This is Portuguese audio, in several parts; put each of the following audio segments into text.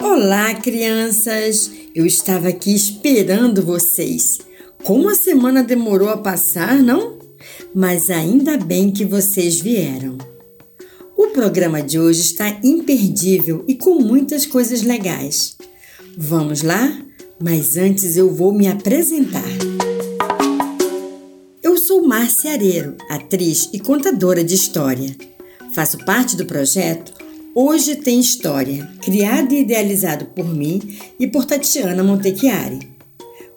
Olá, crianças! Eu estava aqui esperando vocês. Como a semana demorou a passar, não? Mas ainda bem que vocês vieram. O programa de hoje está imperdível e com muitas coisas legais. Vamos lá? Mas antes eu vou me apresentar. Eu sou Márcia Areiro, atriz e contadora de história. Faço parte do projeto Hoje Tem História, criado e idealizado por mim e por Tatiana Montechiari.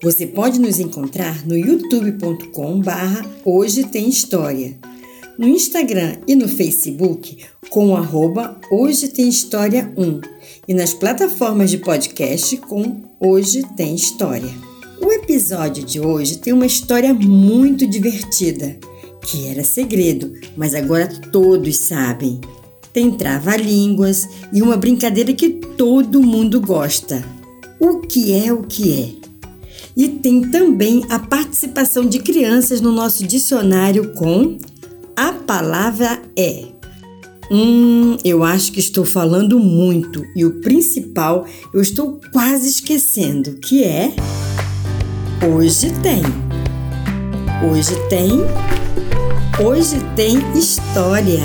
Você pode nos encontrar no youtube.com barra Hoje Tem História, no Instagram e no Facebook com arroba Hoje Tem História 1 e nas plataformas de podcast com Hoje Tem História. O episódio de hoje tem uma história muito divertida, que era segredo, mas agora todos sabem. Tem trava-línguas e uma brincadeira que todo mundo gosta. O que é o que é? E tem também a participação de crianças no nosso dicionário com a palavra é. Hum, eu acho que estou falando muito e o principal eu estou quase esquecendo, que é hoje tem. Hoje tem. Hoje tem história.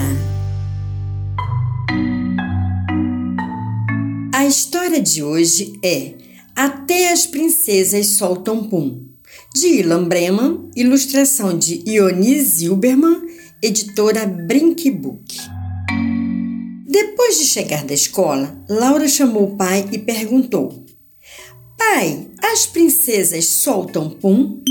A história de hoje é Até as Princesas Soltam Pum, de Ilan Breman, ilustração de Ioni Zilberman, editora Brinkbook. Depois de chegar da escola, Laura chamou o pai e perguntou: Pai, as princesas soltam pum?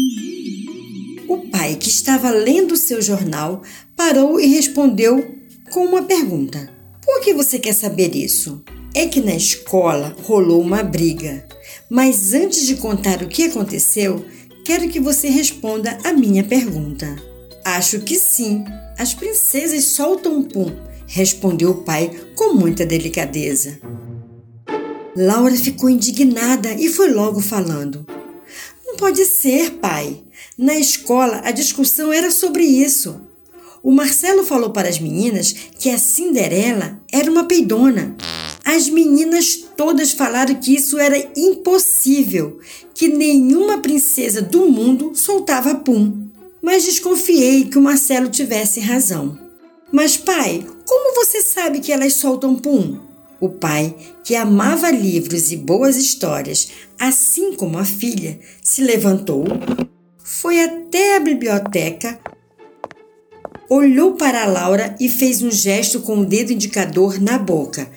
O pai, que estava lendo seu jornal, parou e respondeu com uma pergunta: Por que você quer saber isso? É que na escola rolou uma briga. Mas antes de contar o que aconteceu, quero que você responda a minha pergunta. Acho que sim. As princesas soltam um pum, respondeu o pai com muita delicadeza. Laura ficou indignada e foi logo falando. Não pode ser, pai. Na escola a discussão era sobre isso. O Marcelo falou para as meninas que a Cinderela era uma peidona. As meninas todas falaram que isso era impossível, que nenhuma princesa do mundo soltava pum. Mas desconfiei que o Marcelo tivesse razão. Mas, pai, como você sabe que elas soltam pum? O pai, que amava livros e boas histórias, assim como a filha, se levantou, foi até a biblioteca, olhou para Laura e fez um gesto com o dedo indicador na boca.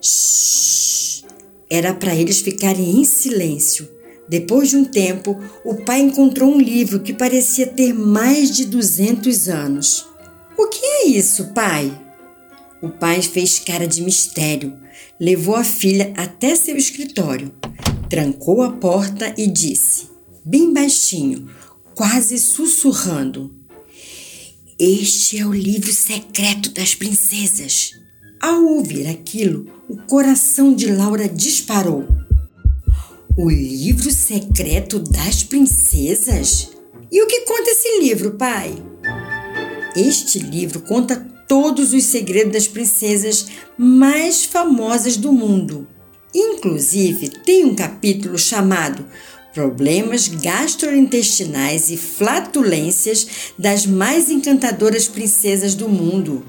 Shhh! Era para eles ficarem em silêncio. Depois de um tempo, o pai encontrou um livro que parecia ter mais de 200 anos. O que é isso, pai? O pai fez cara de mistério, levou a filha até seu escritório, trancou a porta e disse, bem baixinho, quase sussurrando: Este é o livro secreto das princesas. Ao ouvir aquilo, o coração de Laura disparou. O livro secreto das princesas? E o que conta esse livro, pai? Este livro conta todos os segredos das princesas mais famosas do mundo. Inclusive, tem um capítulo chamado Problemas gastrointestinais e flatulências das mais encantadoras princesas do mundo.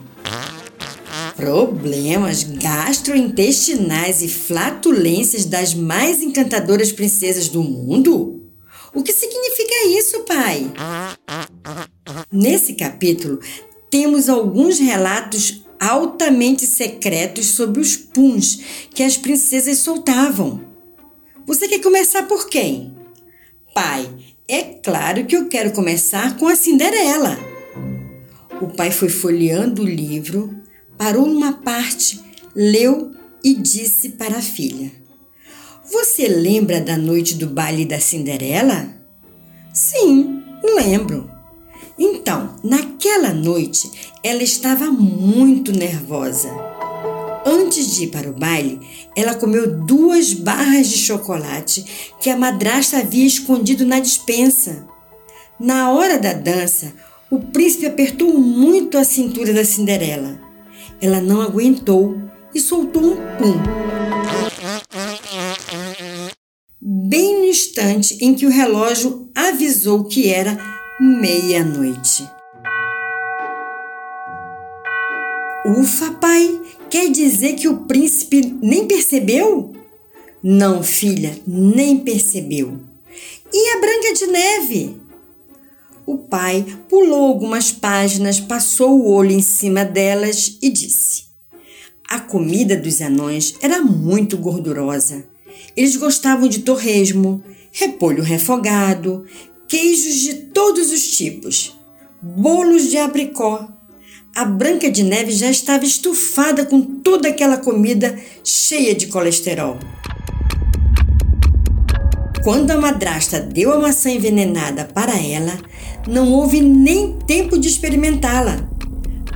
Problemas gastrointestinais e flatulências das mais encantadoras princesas do mundo? O que significa isso, pai? Nesse capítulo, temos alguns relatos altamente secretos sobre os puns que as princesas soltavam. Você quer começar por quem? Pai, é claro que eu quero começar com a Cinderela. O pai foi folheando o livro, parou numa parte, leu e disse para a filha: Você lembra da noite do baile da Cinderela? Sim, lembro. Então, naquela noite, ela estava muito nervosa. Antes de ir para o baile, ela comeu duas barras de chocolate que a madrasta havia escondido na despensa. Na hora da dança, o príncipe apertou muito a cintura da Cinderela. ela não aguentou e soltou um pum. Bem no instante em que o relógio avisou que era meia-noite. Ufa, pai, quer dizer que o príncipe nem percebeu? Não, filha, nem percebeu. E a Branca de Neve? O pai pulou algumas páginas, passou o olho em cima delas e disse: A comida dos anões era muito gordurosa. Eles gostavam de torresmo, repolho refogado, queijos de todos os tipos, bolos de abricó. A Branca de Neve já estava estufada com toda aquela comida cheia de colesterol. Quando a madrasta deu a maçã envenenada para ela, não houve nem tempo de experimentá-la.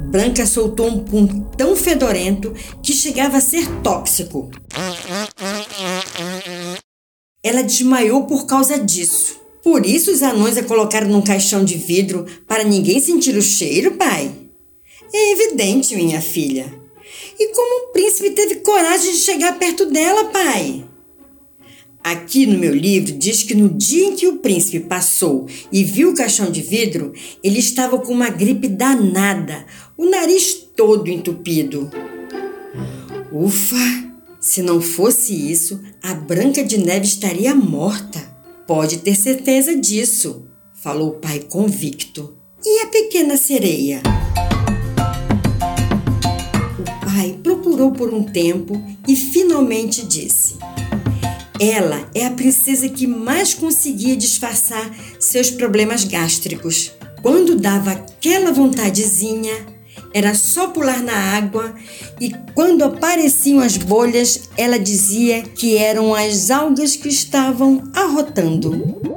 Branca soltou um pum tão fedorento que chegava a ser tóxico. Ela desmaiou por causa disso. Por isso os anões a colocaram num caixão de vidro para ninguém sentir o cheiro, pai? É evidente, minha filha. E como o príncipe teve coragem de chegar perto dela, pai? Aqui no meu livro diz que no dia em que o príncipe passou e viu o caixão de vidro, ele estava com uma gripe danada, o nariz todo entupido. Ufa! Se não fosse isso, a Branca de Neve estaria morta. Pode ter certeza disso, falou o pai convicto. E a pequena sereia? Por um tempo e finalmente disse: ela é a princesa que mais conseguia disfarçar seus problemas gástricos. Quando dava aquela vontadezinha, era só pular na água e quando apareciam as bolhas, ela dizia que eram as algas que estavam arrotando.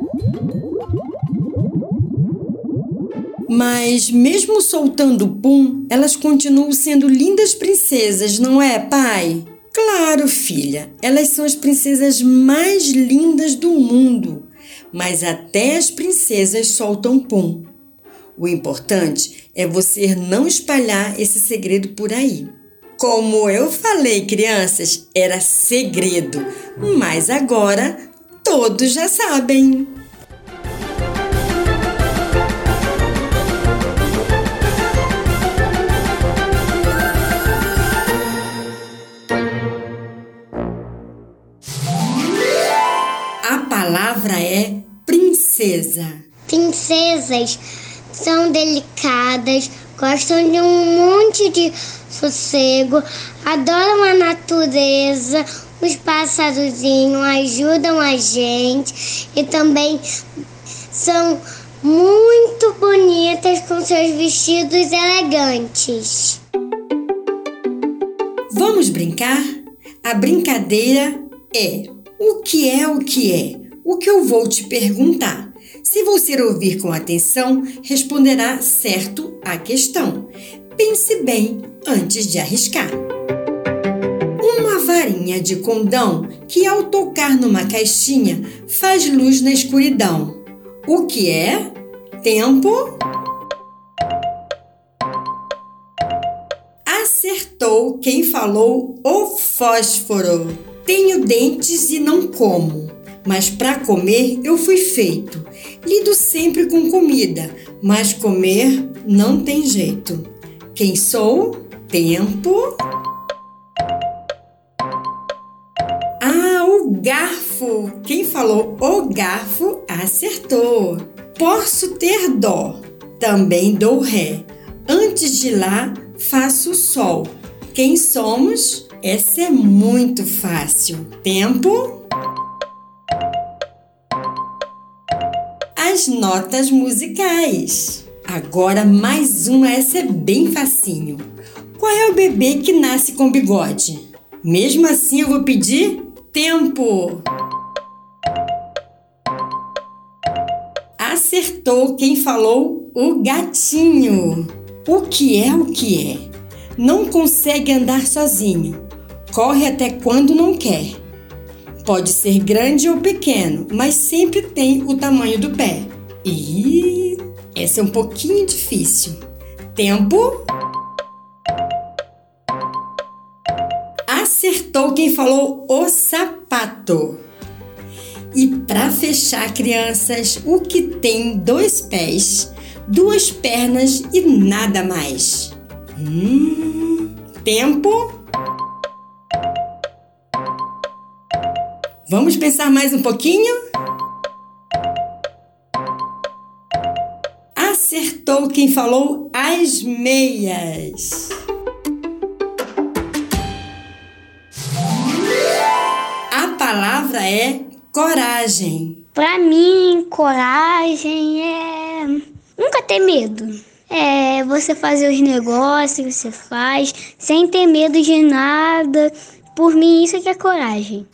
Mas, mesmo soltando pum, elas continuam sendo lindas princesas, não é, pai? Claro, filha, elas são as princesas mais lindas do mundo, mas até as princesas soltam pum. O importante é você não espalhar esse segredo por aí. Como eu falei, crianças, era segredo, mas agora todos já sabem. Princesa. Princesas são delicadas, gostam de um monte de sossego, adoram a natureza, os passarozinhos ajudam a gente e também são muito bonitas com seus vestidos elegantes. Vamos brincar? A brincadeira é o que é o que é? o que eu vou te perguntar. Se você ouvir com atenção, responderá certo à questão. Pense bem antes de arriscar. Uma varinha de condão que, ao tocar numa caixinha, faz luz na escuridão. O que é? Tempo? Acertou quem falou o fósforo. Tenho dentes e não como mas para comer eu fui feito. Lido sempre com comida, mas comer não tem jeito. Quem sou? Tempo. Ah, o garfo! Quem falou o garfo acertou. Posso ter dó, também dou ré. Antes de lá, faço sol. Quem somos? Essa é muito fácil. Tempo. As notas musicais. Agora mais uma, essa é bem facinho. Qual é o bebê que nasce com bigode? Mesmo assim eu vou pedir tempo. Acertou quem falou o gatinho. O que é o que é? Não consegue andar sozinho. Corre até quando não quer Pode ser grande ou pequeno, mas sempre tem o tamanho do pé. E essa é um pouquinho difícil. Tempo. Acertou quem falou o sapato. E para fechar, crianças, o que tem dois pés, duas pernas e nada mais? Hum, tempo. Vamos pensar mais um pouquinho? Acertou quem falou as meias. A palavra é coragem. Para mim, coragem é nunca ter medo. É você fazer os negócios que você faz sem ter medo de nada. Por mim, isso é que é coragem.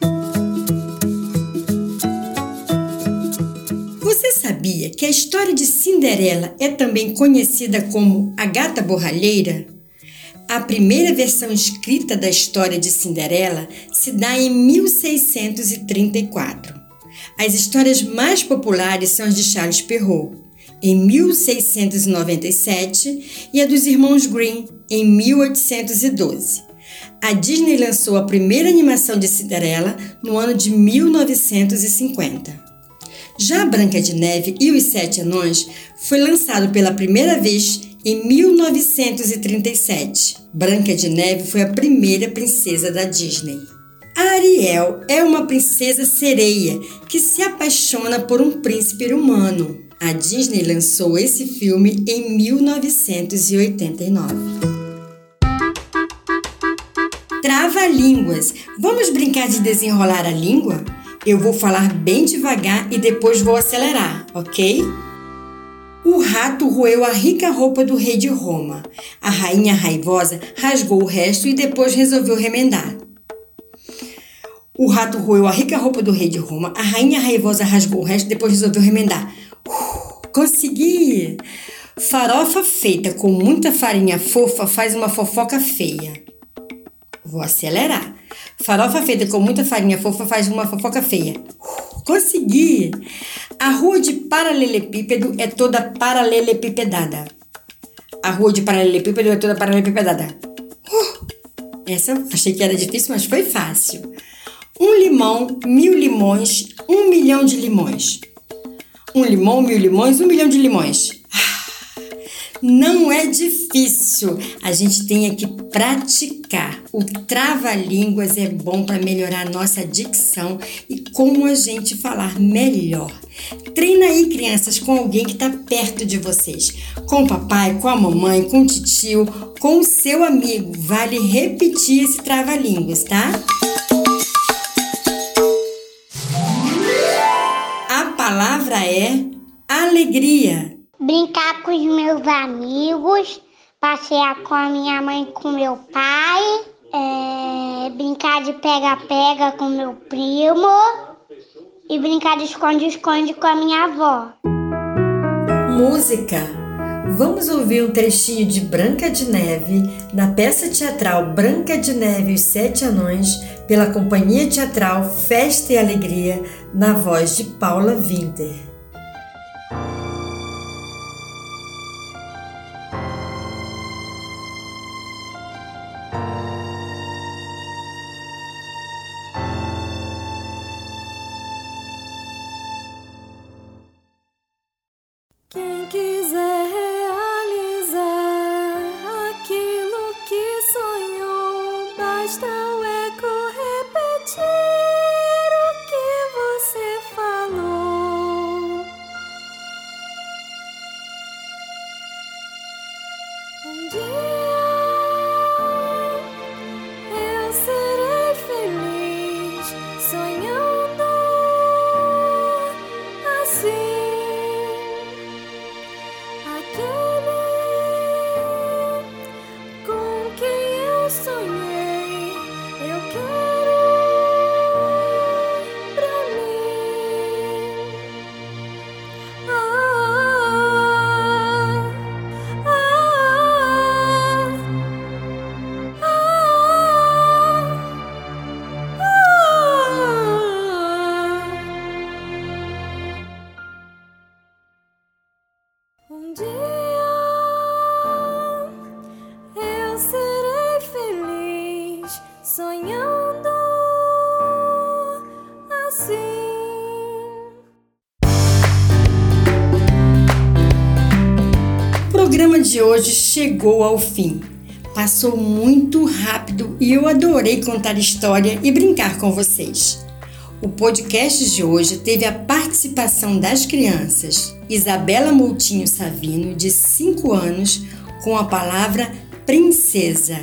Sabia que a história de Cinderela é também conhecida como a Gata Borralheira? A primeira versão escrita da história de Cinderela se dá em 1634. As histórias mais populares são as de Charles Perrault, em 1697, e a dos irmãos Grimm, em 1812. A Disney lançou a primeira animação de Cinderela no ano de 1950. Já Branca de Neve e os Sete Anões foi lançado pela primeira vez em 1937. Branca de Neve foi a primeira princesa da Disney. Ariel é uma princesa sereia que se apaixona por um príncipe humano. A Disney lançou esse filme em 1989. Trava-línguas. Vamos brincar de desenrolar a língua? Eu vou falar bem devagar e depois vou acelerar, ok? O rato roeu a rica roupa do rei de Roma. A rainha raivosa rasgou o resto e depois resolveu remendar. O rato roeu a rica roupa do rei de Roma. A rainha raivosa rasgou o resto e depois resolveu remendar. Uh, consegui! Farofa feita com muita farinha fofa faz uma fofoca feia. Vou acelerar. Farofa feita com muita farinha fofa faz uma fofoca feia. Consegui! A rua de paralelepípedo é toda paralelepipedada. A rua de paralelepípedo é toda paralelepipedada. Uh, essa achei que era difícil, mas foi fácil. Um limão, mil limões, um milhão de limões. Um limão, mil limões, um milhão de limões. Não é difícil, a gente tem que praticar. O trava-línguas é bom para melhorar a nossa dicção e como a gente falar melhor. Treina aí, crianças, com alguém que está perto de vocês. Com o papai, com a mamãe, com o tio, com o seu amigo. Vale repetir esse trava-línguas, tá? A palavra é alegria brincar com os meus amigos, passear com a minha mãe e com meu pai, é, brincar de pega-pega com meu primo e brincar de esconde-esconde com a minha avó. Música. Vamos ouvir um trechinho de Branca de Neve na peça teatral Branca de Neve e os Sete Anões pela Companhia Teatral Festa e Alegria na voz de Paula Winter. 曾经。Programa de hoje chegou ao fim. Passou muito rápido e eu adorei contar história e brincar com vocês. O podcast de hoje teve a participação das crianças Isabela Moutinho Savino, de 5 anos, com a palavra princesa.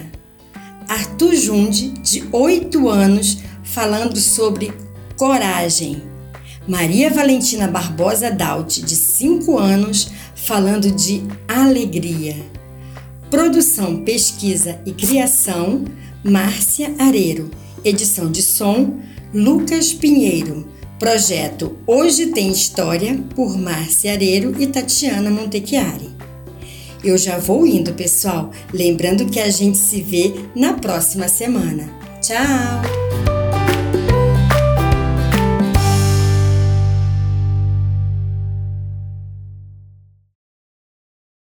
Arthur Junde, de 8 anos, falando sobre coragem. Maria Valentina Barbosa Daut, de 5 anos, falando de alegria. Produção, pesquisa e criação, Márcia Areiro. Edição de som, Lucas Pinheiro. Projeto Hoje Tem História, por Márcia Areiro e Tatiana Montechiari. Eu já vou indo, pessoal. Lembrando que a gente se vê na próxima semana. Tchau!